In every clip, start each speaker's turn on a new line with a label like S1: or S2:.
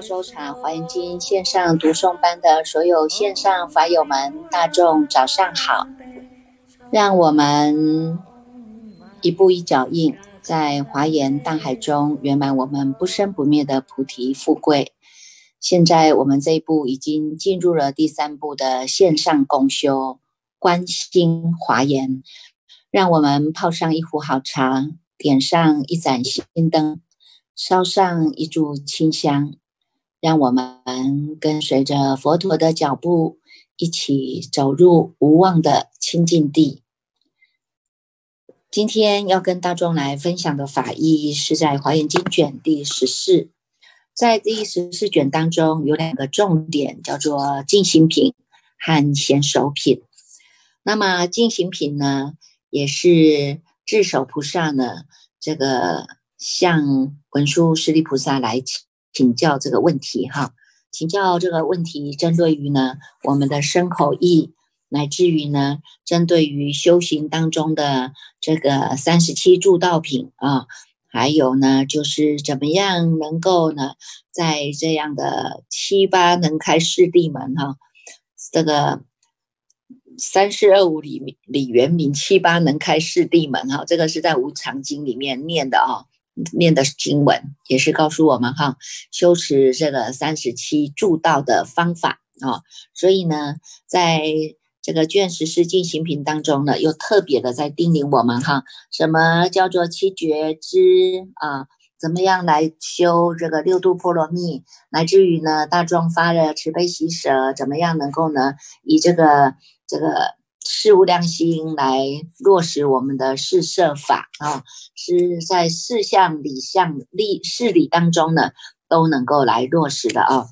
S1: 收藏华严经线上读诵班的所有线上法友们，大众早上好！让我们一步一脚印，在华严大海中圆满我们不生不灭的菩提富贵。现在我们这一步已经进入了第三步的线上共修，观心华严。让我们泡上一壶好茶，点上一盏心灯。烧上一炷清香，让我们跟随着佛陀的脚步，一起走入无望的清净地。今天要跟大众来分享的法义，是在《华严经》卷第十四。在第十四卷当中，有两个重点，叫做进行品和贤手品。那么进行品呢，也是智首菩萨呢，这个。向文殊师利菩萨来请请教这个问题哈，请教这个问题，针对于呢我们的身口意，乃至于呢针对于修行当中的这个三十七助道品啊，还有呢就是怎么样能够呢在这样的七八能开四地门哈，这个三四二五里里圆明七八能开四地门哈，这个是在无常经里面念的啊。念的经文也是告诉我们哈，修持这个三十七助道的方法啊，所以呢，在这个卷十四进行品当中呢，又特别的在叮咛我们哈，什么叫做七觉知啊？怎么样来修这个六度波罗蜜？乃至于呢，大众发的慈悲喜舍，怎么样能够呢，以这个这个。事无量心来落实我们的四摄法啊，是在四项理相理事理当中呢，都能够来落实的啊。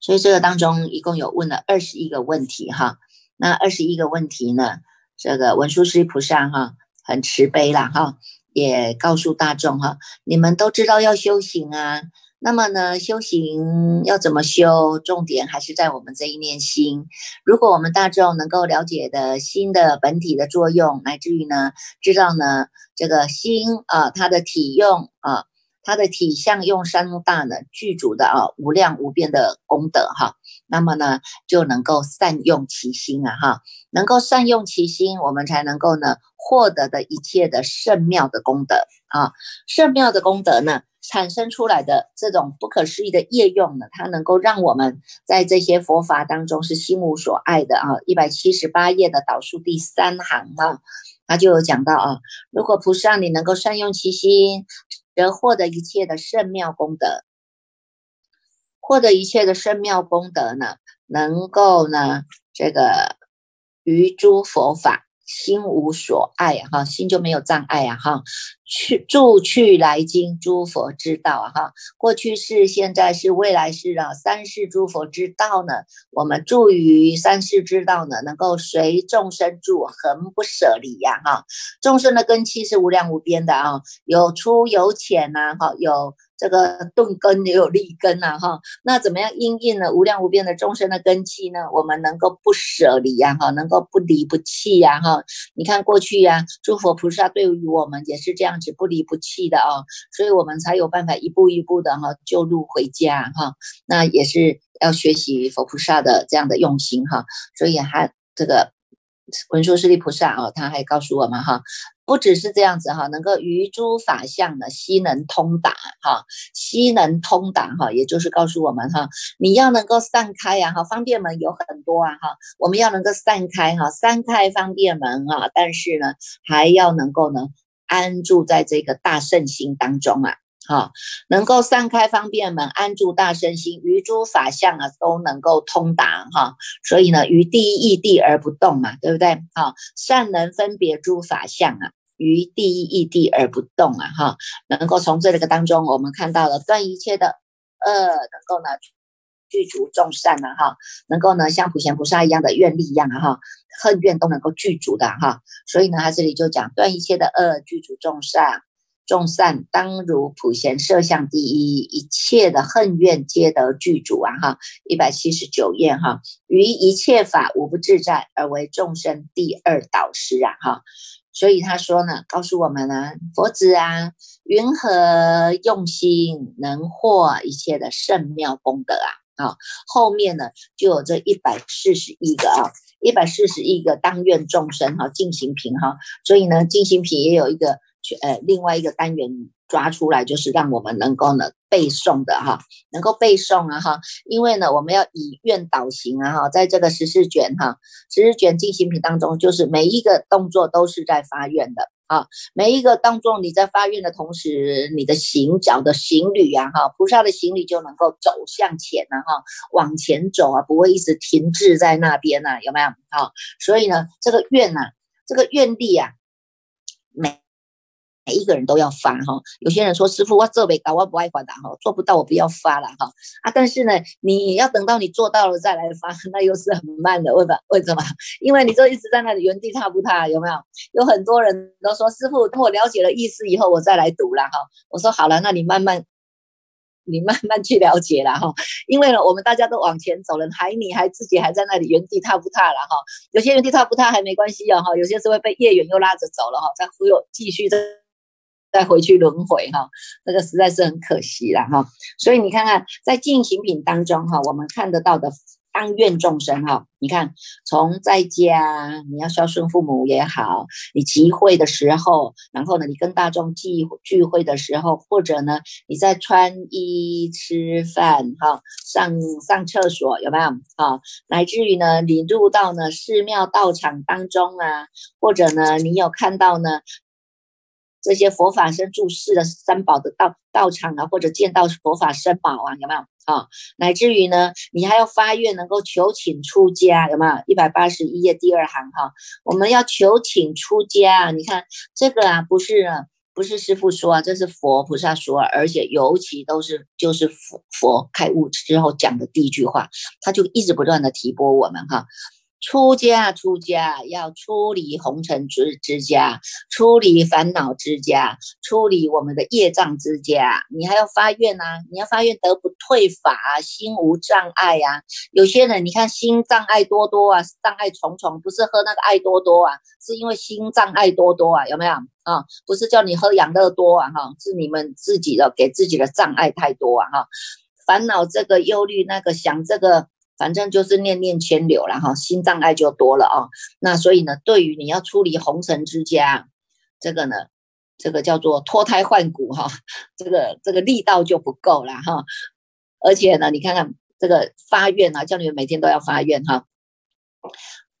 S1: 所以这个当中一共有问了二十一个问题哈。那二十一个问题呢，这个文殊师菩萨哈很慈悲啦哈，也告诉大众哈，你们都知道要修行啊。那么呢，修行要怎么修？重点还是在我们这一念心。如果我们大众能够了解的心的本体的作用，乃至于呢，知道呢这个心啊，它的体用啊，它的体相用三大呢具足的啊无量无边的功德哈，那么呢就能够善用其心啊哈，能够善用其心，我们才能够呢获得的一切的圣妙的功德啊，圣妙的功德呢。产生出来的这种不可思议的业用呢，它能够让我们在这些佛法当中是心无所爱的啊。一百七十八页的导数第三行啊，他就有讲到啊，如果菩萨你能够善用其心，则获得一切的圣妙功德，获得一切的圣妙功德呢，能够呢这个于诸佛法。心无所爱哈，心就没有障碍啊哈。去住去来经诸佛之道啊哈，过去是现在是未来是啊，三世诸佛之道呢，我们住于三世之道呢，能够随众生住，恒不舍离呀哈。众生的根器是无量无边的啊，有粗有浅呐哈，有。这个钝根也有利根呐，哈，那怎么样应应呢？无量无边的众生的根器呢？我们能够不舍离呀，哈，能够不离不弃呀，哈。你看过去呀，诸佛菩萨对于我们也是这样子不离不弃的啊，所以我们才有办法一步一步的哈救路回家哈。那也是要学习佛菩萨的这样的用心哈，所以还这个。文殊师利菩萨啊，他还告诉我们哈，不只是这样子哈，能够于诸法相呢，悉能通达哈，悉能通达哈，也就是告诉我们哈，你要能够散开呀哈，方便门有很多啊哈，我们要能够散开哈，散开方便门啊，但是呢，还要能够呢，安住在这个大圣心当中啊。哈，能够散开方便门，安住大圣心，于诸法相啊，都能够通达哈。所以呢，于第一义地而不动嘛，对不对？哈，善能分别诸法相啊，于第一义地而不动啊，哈，能够从这个当中，我们看到了断一切的恶，能够呢具足众善啊，哈，能够呢像普贤菩萨一样的愿力一样啊，哈，恨怨都能够具足的哈。所以呢，他这里就讲断一切的恶，具足众善。众善当如普贤摄像第一，一切的恨怨皆得具足啊！哈，一百七十九页哈，于一切法无不自在，而为众生第二导师啊！哈，所以他说呢，告诉我们呢，佛子啊，云何用心能获一切的圣妙功德啊？啊，后面呢就有这一百四十一个啊，一百四十一个当愿众生哈，进行品哈，所以呢，进行品也有一个呃另外一个单元。抓出来就是让我们能够呢背诵的哈，能够背诵啊哈，因为呢我们要以愿导行啊哈，在这个十四卷哈，十四卷进行品当中，就是每一个动作都是在发愿的啊，每一个当中你在发愿的同时，你的行脚的行旅啊哈，菩萨的行旅就能够走向前了哈，往前走啊，不会一直停滞在那边呐，有没有？好，所以呢，这个愿呐，这个愿力啊，每一个人都要发哈，有些人说师傅我做没到，我不爱发的哈，做不到我不要发了哈啊！但是呢，你要等到你做到了再来发，那又是很慢的，为什么？为什么？因为你就一直在那里原地踏步踏，有没有？有很多人都说师傅，等我了解了意思以后，我再来读了哈。我说好了，那你慢慢，你慢慢去了解了哈。因为呢，我们大家都往前走了，还你还自己还在那里原地踏步踏了哈。有些原地踏步踏还没关系哦哈，有些是会被业缘又拉着走了哈，再忽悠继续的。再回去轮回哈，这个实在是很可惜了哈。所以你看看，在进行品当中哈，我们看得到的当愿众生哈，你看从在家你要孝顺父母也好，你集会的时候，然后呢，你跟大众聚聚会的时候，或者呢，你在穿衣吃饭哈，上上厕所有没有哈？乃至于呢，你入到呢寺庙道场当中啊，或者呢，你有看到呢？这些佛法僧住世的三宝的道道场啊，或者见到佛法僧宝啊，有没有啊？乃至于呢，你还要发愿能够求请出家，有没有？一百八十一页第二行哈，我们要求请出家。你看这个啊，不是不是师傅说啊，这是佛菩萨说，而且尤其都是就是佛佛开悟之后讲的第一句话，他就一直不断的提拨我们哈。出家，出家要出离红尘之之家，出离烦恼之家，出离我们的业障之家。你还要发愿呐，你要发愿得不退法，心无障碍呀。有些人你看心障碍多多啊，障碍重重，不是喝那个爱多多啊，是因为心障碍多多啊，有没有啊？不是叫你喝养乐多啊，哈，是你们自己的给自己的障碍太多啊，哈，烦恼这个忧虑那个想这个。反正就是念念牵流了哈，心障碍就多了啊。那所以呢，对于你要出离红尘之家，这个呢，这个叫做脱胎换骨哈，这个这个力道就不够了哈。而且呢，你看看这个发愿啊，叫你们每天都要发愿哈，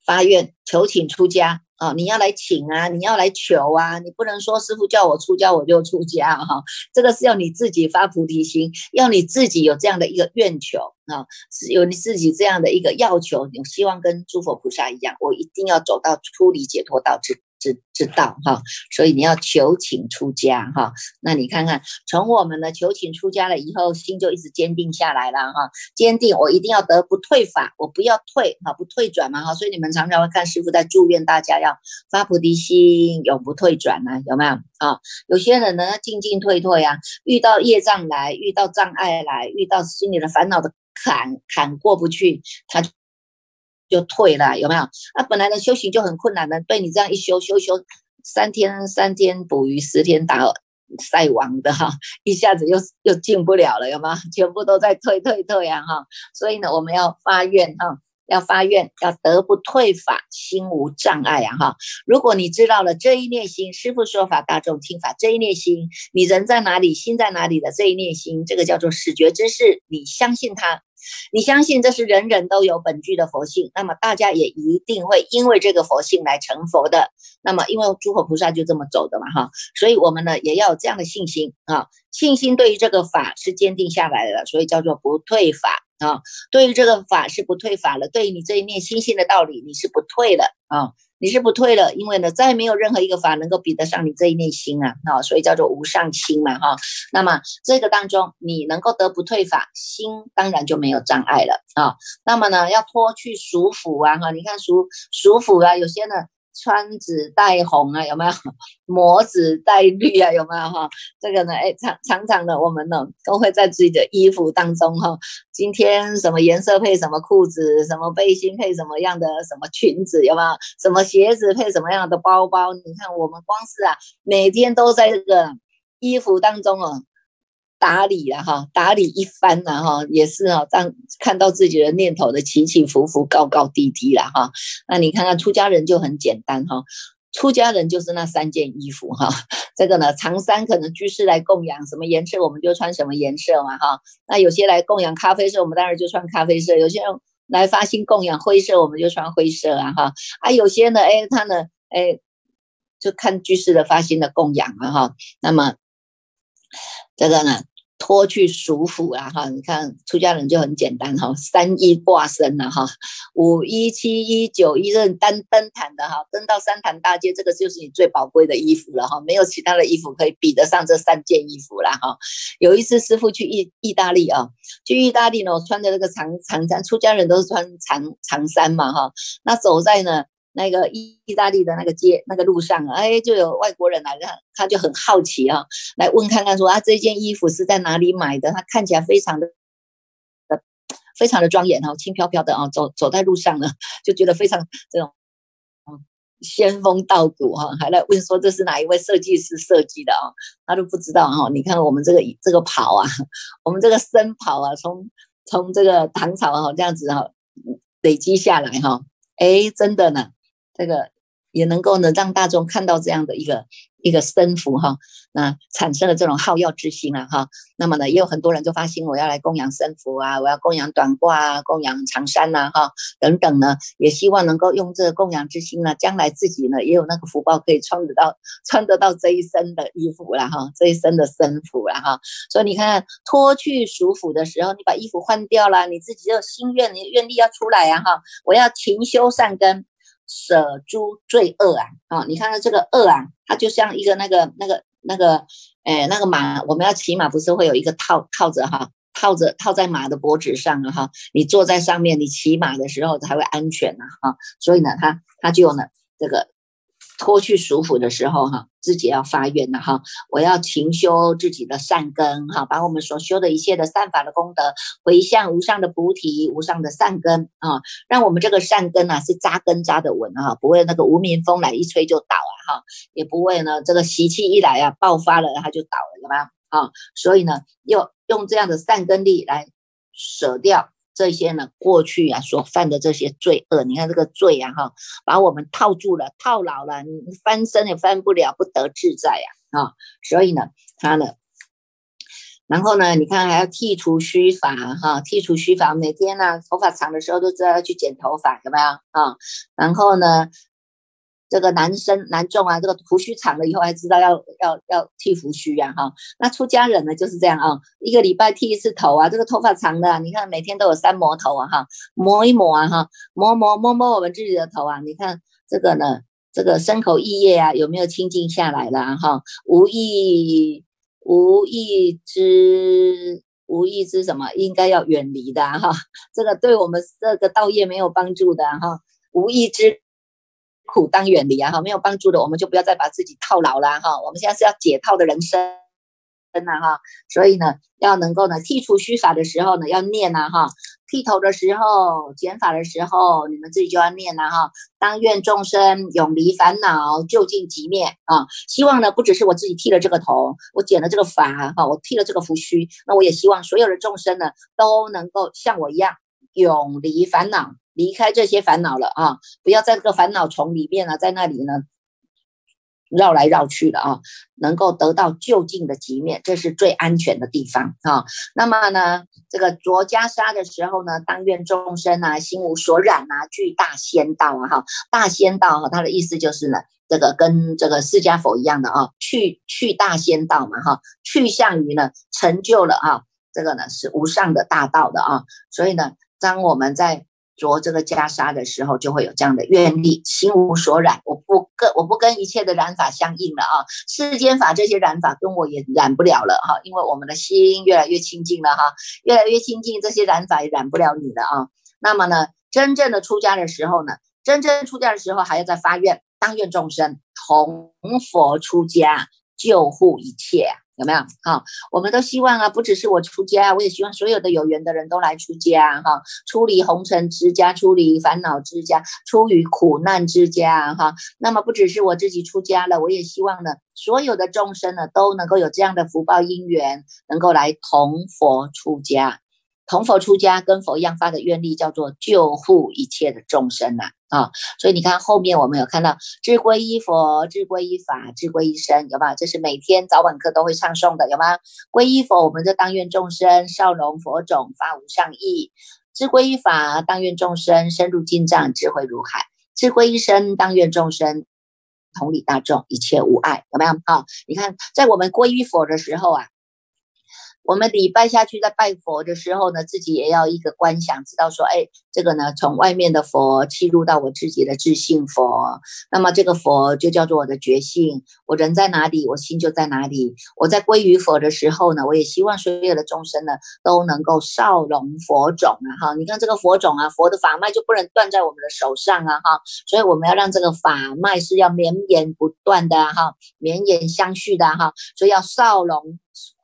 S1: 发愿求请出家。啊，你要来请啊，你要来求啊，你不能说师傅叫我出家我就出家哈，这个是要你自己发菩提心，要你自己有这样的一个愿求啊，是有你自己这样的一个要求，你希望跟诸佛菩萨一样，我一定要走到出离解脱道之。知知道哈，所以你要求请出家哈。那你看看，从我们的求请出家了以后，心就一直坚定下来了哈。坚定，我一定要得不退法，我不要退哈，不退转嘛哈。所以你们常常会看师傅在祝愿大家要发菩提心，永不退转呐，有没有啊？有些人呢，进进退退啊，遇到业障来，遇到障碍来，遇到心里的烦恼的坎坎过不去，他。就退了，有没有？那本来的修行就很困难的，被你这样一修修修，三天三天捕鱼，十天打晒网的哈，一下子又又进不了了，有吗？全部都在退退退啊哈！所以呢，我们要发愿哈，要发愿，要得不退法，心无障碍啊哈！如果你知道了这一念心，师父说法，大众听法，这一念心，你人在哪里，心在哪里的这一念心，这个叫做始觉之事，你相信他。你相信这是人人都有本具的佛性，那么大家也一定会因为这个佛性来成佛的。那么因为诸佛菩萨就这么走的嘛，哈，所以我们呢也要有这样的信心啊，信心对于这个法是坚定下来的，所以叫做不退法啊。对于这个法是不退法了，对于你这一念心性的道理，你是不退的啊。你是不退了，因为呢，再没有任何一个法能够比得上你这一念心啊，啊，所以叫做无上心嘛，哈。那么这个当中，你能够得不退法，心当然就没有障碍了啊。那么呢，要脱去俗腐啊，哈，你看俗俗腐啊，有些呢穿紫带红啊，有没有？抹紫带绿啊，有没有哈？这个呢，哎，常常常的，我们呢都会在自己的衣服当中哈，今天什么颜色配什么裤子，什么背心配什么样的什么裙子，有没有？什么鞋子配什么样的包包？你看，我们光是啊，每天都在这个衣服当中哦。打理了哈，打理一番了哈，也是啊，当看到自己的念头的起起伏伏、高高低低了哈。那你看看出家人就很简单哈，出家人就是那三件衣服哈。这个呢，长衫可能居士来供养什么颜色，我们就穿什么颜色嘛哈。那有些来供养咖啡色，我们当然就穿咖啡色；有些人来发心供养灰色，我们就穿灰色啊哈。啊，有些呢，哎，他呢，哎，就看居士的发心的供养了哈。那么这个呢？脱去俗服了哈，你看出家人就很简单哈，三衣挂身了哈，五一七一九一任单登坛的哈，登到三坛大街，这个就是你最宝贵的衣服了哈，没有其他的衣服可以比得上这三件衣服了哈。有一次师傅去意意大利啊，去意大利呢，我穿的那个长长衫，出家人都是穿长长衫嘛哈，那走在呢。那个意意大利的那个街那个路上，哎，就有外国人来，他他就很好奇啊，来问看看说啊，这件衣服是在哪里买的？他看起来非常的，非常的庄严哦，轻飘飘的啊，走走在路上呢，就觉得非常这种，嗯仙风道骨哈，还来问说这是哪一位设计师设计的啊？他都不知道哈。你看我们这个这个袍啊，我们这个僧袍啊，从从这个唐朝哈这样子哈累积下来哈，哎，真的呢。这个也能够呢，让大众看到这样的一个一个身福哈，那产生了这种好药之心啊哈。那么呢，也有很多人就发心，我要来供养身福啊，我要供养短褂啊，供养长衫呐哈等等呢，也希望能够用这个供养之心呢，将来自己呢也有那个福报可以穿得到穿得到这一身的衣服了哈，这一身的身服了哈。所以你看，脱去俗服的时候，你把衣服换掉了，你自己就心愿，你愿力要出来呀哈。我要勤修善根。舍诸罪恶啊！啊，你看到这个恶啊，它就像一个那个那个那个，哎，那个马，我们要骑马不是会有一个套套着哈，套着套在马的脖子上啊哈，你坐在上面，你骑马的时候才会安全呐哈，所以呢，它它就呢这个。脱去俗服的时候，哈，自己要发愿了哈，我要勤修自己的善根，哈，把我们所修的一切的善法的功德回向无上的菩提、无上的善根啊，让我们这个善根啊是扎根扎的稳啊，不会那个无名风来一吹就倒啊，哈，也不会呢这个习气一来啊爆发了它就倒了，有没有啊？所以呢，用用这样的善根力来舍掉。这些呢，过去啊所犯的这些罪恶，你看这个罪啊哈，把我们套住了，套牢了，你翻身也翻不了，不得自在呀啊！所以呢，他呢，然后呢，你看还要剃除须发哈，剃除须发，每天呢头发长的时候都知道要去剪头发，怎么样啊？然后呢？这个男生男众啊，这个胡须长了以后还知道要要要剃胡须呀，哈。那出家人呢就是这样啊，一个礼拜剃一次头啊。这个头发长的，你看每天都有三磨头啊，哈，磨一磨啊，哈，磨磨摸摸我们自己的头啊。你看这个呢，这个身口意业啊，有没有清净下来了哈？无意无意之无意之什么，应该要远离的哈。这个对我们这个道业没有帮助的哈，无意之。苦当远离啊哈，没有帮助的，我们就不要再把自己套牢了哈。我们现在是要解套的人生，真的哈。所以呢，要能够呢剔除虚法的时候呢，要念呐哈。剃头的时候、剪发的时候，你们自己就要念呐哈。当愿众生永离烦恼，究竟即灭啊！希望呢，不只是我自己剃了这个头，我剪了这个发哈，我剃了这个胡须，那我也希望所有的众生呢，都能够像我一样永离烦恼。离开这些烦恼了啊！不要在这个烦恼丛里面呢，在那里呢绕来绕去的啊，能够得到就近的极面，这是最安全的地方啊。那么呢，这个着袈裟的时候呢，当愿众生啊，心无所染啊，具大仙道啊哈，大仙道哈，它的意思就是呢，这个跟这个释迦佛一样的啊，去去大仙道嘛哈，去向于呢成就了啊，这个呢是无上的大道的啊，所以呢，当我们在着这个袈裟的时候，就会有这样的愿力，心无所染，我不跟我不跟一切的染法相应了啊，世间法这些染法跟我也染不了了哈，因为我们的心越来越清净了哈，越来越清净，这些染法也染不了你了啊。那么呢，真正的出家的时候呢，真正出家的时候还要再发愿，当愿众生同佛出家，救护一切。有没有？好，我们都希望啊，不只是我出家，我也希望所有的有缘的人都来出家，哈，出离红尘之家，出离烦恼之家，出于苦难之家，哈。那么不只是我自己出家了，我也希望呢，所有的众生呢都能够有这样的福报因缘，能够来同佛出家。同佛出家，跟佛一样发的愿力，叫做救护一切的众生呐啊！所以你看后面我们有看到智归依佛，智归依法，智归依僧，有吗？这是每天早晚课都会唱诵的，有吗？皈依佛，我们就当愿众生少龙佛种发无上意；智归依法，当愿众生深入经藏智慧如海；智归依僧，当愿众生同理大众一切无碍，有没有？啊，你看在我们皈依佛的时候啊。我们礼拜下去，在拜佛的时候呢，自己也要一个观想，知道说，哎，这个呢，从外面的佛侵入到我自己的自信佛，那么这个佛就叫做我的觉性。我人在哪里，我心就在哪里。我在归于佛的时候呢，我也希望所有的众生呢都能够少龙佛种啊，哈，你看这个佛种啊，佛的法脉就不能断在我们的手上啊，哈，所以我们要让这个法脉是要绵延不断的哈，绵延相续的哈，所以要少龙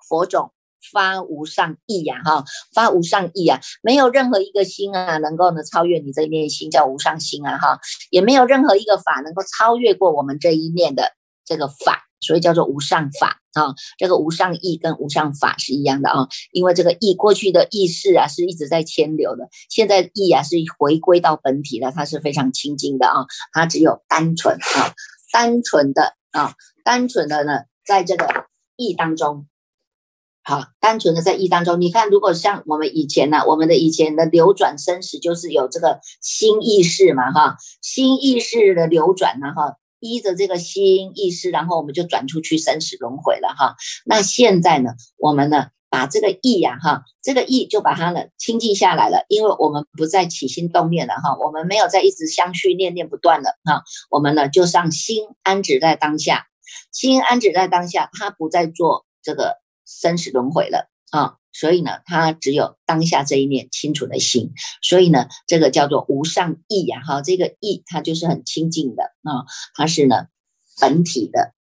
S1: 佛种。发无上意呀，哈，发无上意啊，没有任何一个心啊，能够呢超越你这一面心，叫无上心啊，哈，也没有任何一个法能够超越过我们这一面的这个法，所以叫做无上法啊。这个无上意跟无上法是一样的啊，因为这个意过去的意识啊是一直在牵流的，现在意啊是回归到本体了，它是非常清净的啊，它只有单纯啊，单纯的啊，单纯的呢，在这个意当中。好，单纯的在意当中，你看，如果像我们以前呢，我们的以前的流转生死，就是有这个心意识嘛，哈，心意识的流转呢，哈，依着这个心意识，然后我们就转出去生死轮回了，哈。那现在呢，我们呢，把这个意呀，哈，这个意就把它呢清净下来了，因为我们不再起心动念了，哈，我们没有再一直相续念念不断了，哈，我们呢就让心安止在当下，心安止在当下，它不再做这个。生死轮回了啊，所以呢，他只有当下这一念清楚的心，所以呢，这个叫做无上意呀，哈，这个意它就是很清净的啊，它是呢本体的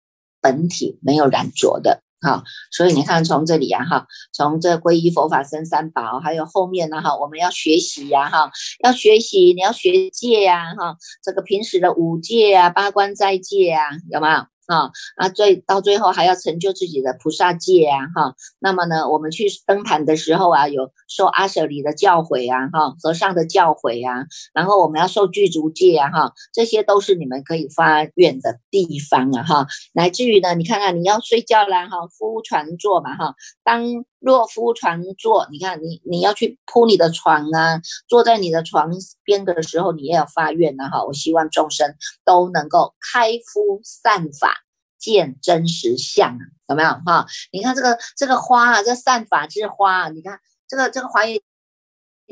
S1: 本体没有染浊的哈，所以你看从这里呀哈，从这皈依佛法僧三宝，还有后面呢哈，我们要学习呀哈，要学习你要学戒呀哈，这个平时的五戒啊、八关斋戒啊，有没有？啊啊，最到最后还要成就自己的菩萨戒啊，哈。那么呢，我们去登坛的时候啊，有受阿舍里的教诲啊，哈，和尚的教诲啊，然后我们要受具足戒啊，哈，这些都是你们可以发愿的地方啊，哈。乃至于呢，你看看你要睡觉啦，哈，铺床坐嘛，哈，当。若夫床坐，你看你你要去铺你的床啊，坐在你的床边的时候，你也要发愿啊哈。我希望众生都能够开敷散法，见真实相啊，有没有哈？你看这个这个花啊，这散法之花，你看这个这个华严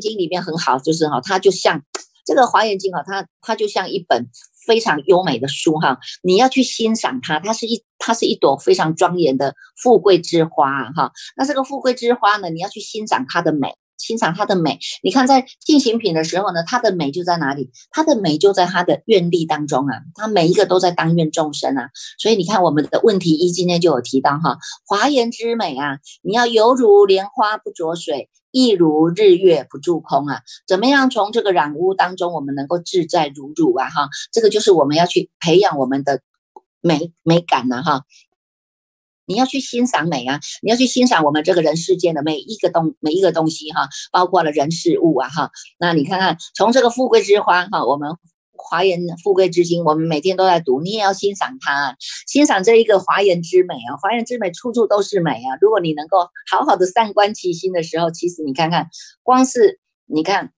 S1: 经里面很好，就是哈，它就像这个华严经啊，它它就像一本。非常优美的书哈，你要去欣赏它，它是一它是一朵非常庄严的富贵之花哈。那这个富贵之花呢，你要去欣赏它的美，欣赏它的美。你看在进行品的时候呢，它的美就在哪里？它的美就在它的愿力当中啊，它每一个都在当愿众生啊。所以你看我们的问题一今天就有提到哈，华严之美啊，你要犹如莲花不着水。亦如日月不住空啊！怎么样从这个染污当中，我们能够自在如如啊？哈，这个就是我们要去培养我们的美美感呐！哈，你要去欣赏美啊！你要去欣赏我们这个人世间的每一个东每一个东西哈，包括了人事物啊！哈，那你看看从这个富贵之花哈，我们。华严富贵之经，我们每天都在读，你也要欣赏它，欣赏这一个华严之美啊！华严之美处处都是美啊！如果你能够好好的善观其心的时候，其实你看看，光是你看。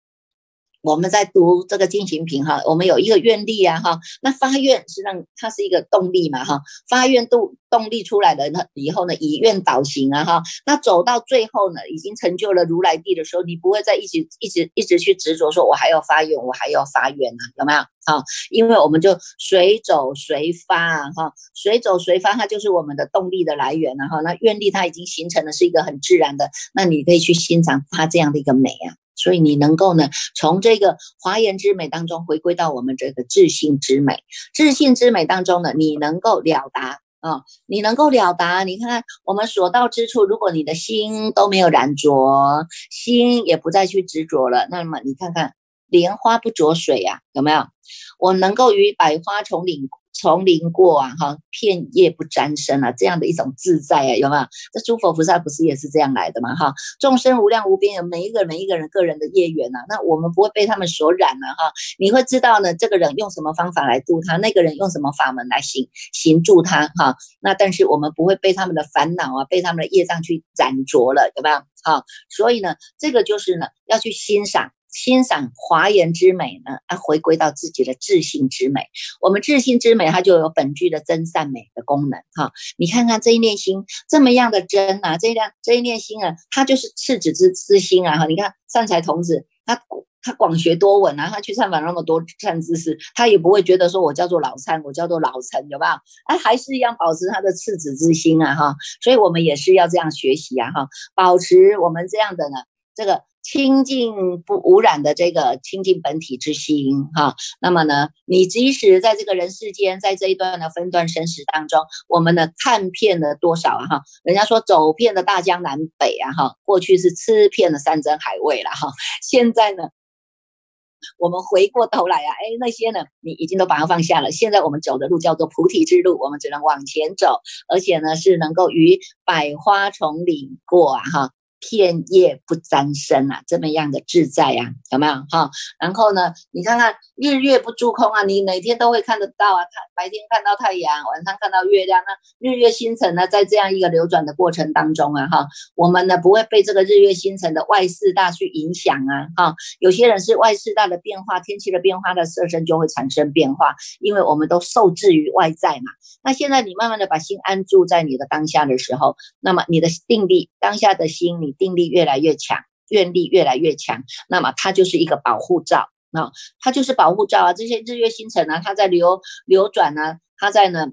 S1: 我们在读这个进行品哈，我们有一个愿力啊哈，那发愿是让它是一个动力嘛哈，发愿动动力出来的那以后呢，以愿导行啊哈，那走到最后呢，已经成就了如来地的时候，你不会再一直一直一直去执着说，我还要发愿，我还要发愿啊，有没有？好，因为我们就随走随发哈，随走随发，它就是我们的动力的来源了哈。那愿力它已经形成的是一个很自然的，那你可以去欣赏它这样的一个美啊。所以你能够呢，从这个华严之美当中回归到我们这个自信之美，自信之美当中呢，你能够了达啊，你能够了达。你看看我们所到之处，如果你的心都没有染着，心也不再去执着了，那么你看看莲花不着水呀，有没有？我能够与百花丛林。丛林过啊，哈，片叶不沾身啊，这样的一种自在啊，有没有？这诸佛菩萨不是也是这样来的吗？哈，众生无量无边，有每一个每一个人个人的业缘呐，那我们不会被他们所染了哈。你会知道呢，这个人用什么方法来度他，那个人用什么法门来行行助他哈。那但是我们不会被他们的烦恼啊，被他们的业障去染着了，有没有？好，所以呢，这个就是呢，要去欣赏。欣赏华严之美呢，啊，回归到自己的自信之美。我们自信之美，它就有本具的真善美的功能。哈，你看看这一念心这么样的真啊，这一念这一念心啊，它就是赤子之之心啊。哈，你看善财童子，他他广学多闻啊，他去参访那么多善知识，他也不会觉得说我叫做老参，我叫做老陈，有没有？他还是一样保持他的赤子之心啊。哈，所以我们也是要这样学习啊。哈，保持我们这样的呢，这个。清净不污染的这个清净本体之心，哈，那么呢，你即使在这个人世间，在这一段的分段生死当中，我们呢看遍了多少啊，哈，人家说走遍了大江南北啊，哈，过去是吃遍了山珍海味了，哈，现在呢，我们回过头来啊，哎，那些呢，你已经都把它放下了，现在我们走的路叫做菩提之路，我们只能往前走，而且呢，是能够与百花丛林过啊，哈。片叶不沾身啊，这么样的自在呀，有没有哈？然后呢，你看看日月不诸空啊，你每天都会看得到啊，看白天看到太阳，晚上看到月亮，那日月星辰呢，在这样一个流转的过程当中啊，哈，我们呢不会被这个日月星辰的外四大去影响啊，哈，有些人是外四大的变化，天气的变化的色身就会产生变化，因为我们都受制于外在嘛。那现在你慢慢的把心安住在你的当下的时候，那么你的定力，当下的心你。定力越来越强，愿力越来越强，那么它就是一个保护罩啊，它就是保护罩啊。这些日月星辰呢，它在流流转呢，它在呢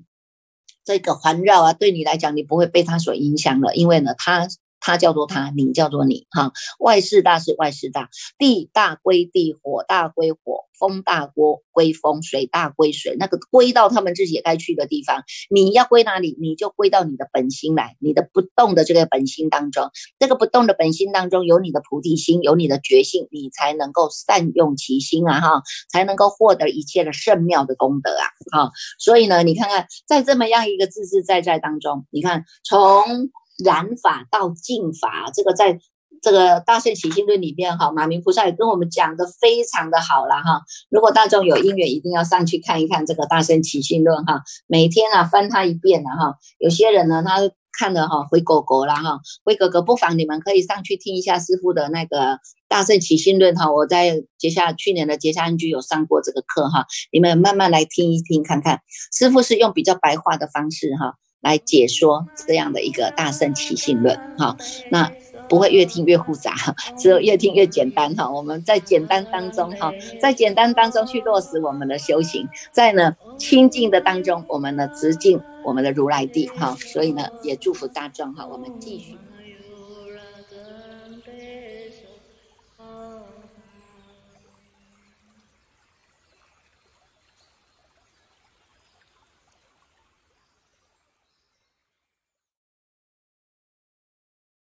S1: 这个环绕啊，对你来讲，你不会被它所影响了，因为呢，它。他叫做他，你叫做你，哈。外事大是外事大，地大归地，火大归火，风大归归风，水大归水。那个归到他们自己该去的地方，你要归哪里，你就归到你的本心来，你的不动的这个本心当中。这个不动的本心当中有你的菩提心，有你的觉性，你才能够善用其心啊，哈，才能够获得一切的圣妙的功德啊，哈。所以呢，你看看在这么样一个自自在在当中，你看从。染法到净法，这个在这个大圣起心论里面哈，马明菩萨也跟我们讲的非常的好了哈。如果大众有因缘，一定要上去看一看这个大圣起心论哈。每天啊翻它一遍了哈。有些人呢，他看了哈回狗狗了哈，回狗狗不妨你们可以上去听一下师傅的那个大圣起心论哈。我在接下去年的接下安居有上过这个课哈，你们慢慢来听一听看看，师傅是用比较白话的方式哈。来解说这样的一个大圣起信论，哈，那不会越听越复杂，只有越听越简单，哈。我们在简单当中，哈，在简单当中去落实我们的修行，在呢清净的当中，我们呢直进我们的如来地，哈。所以呢，也祝福大众，哈，我们继续。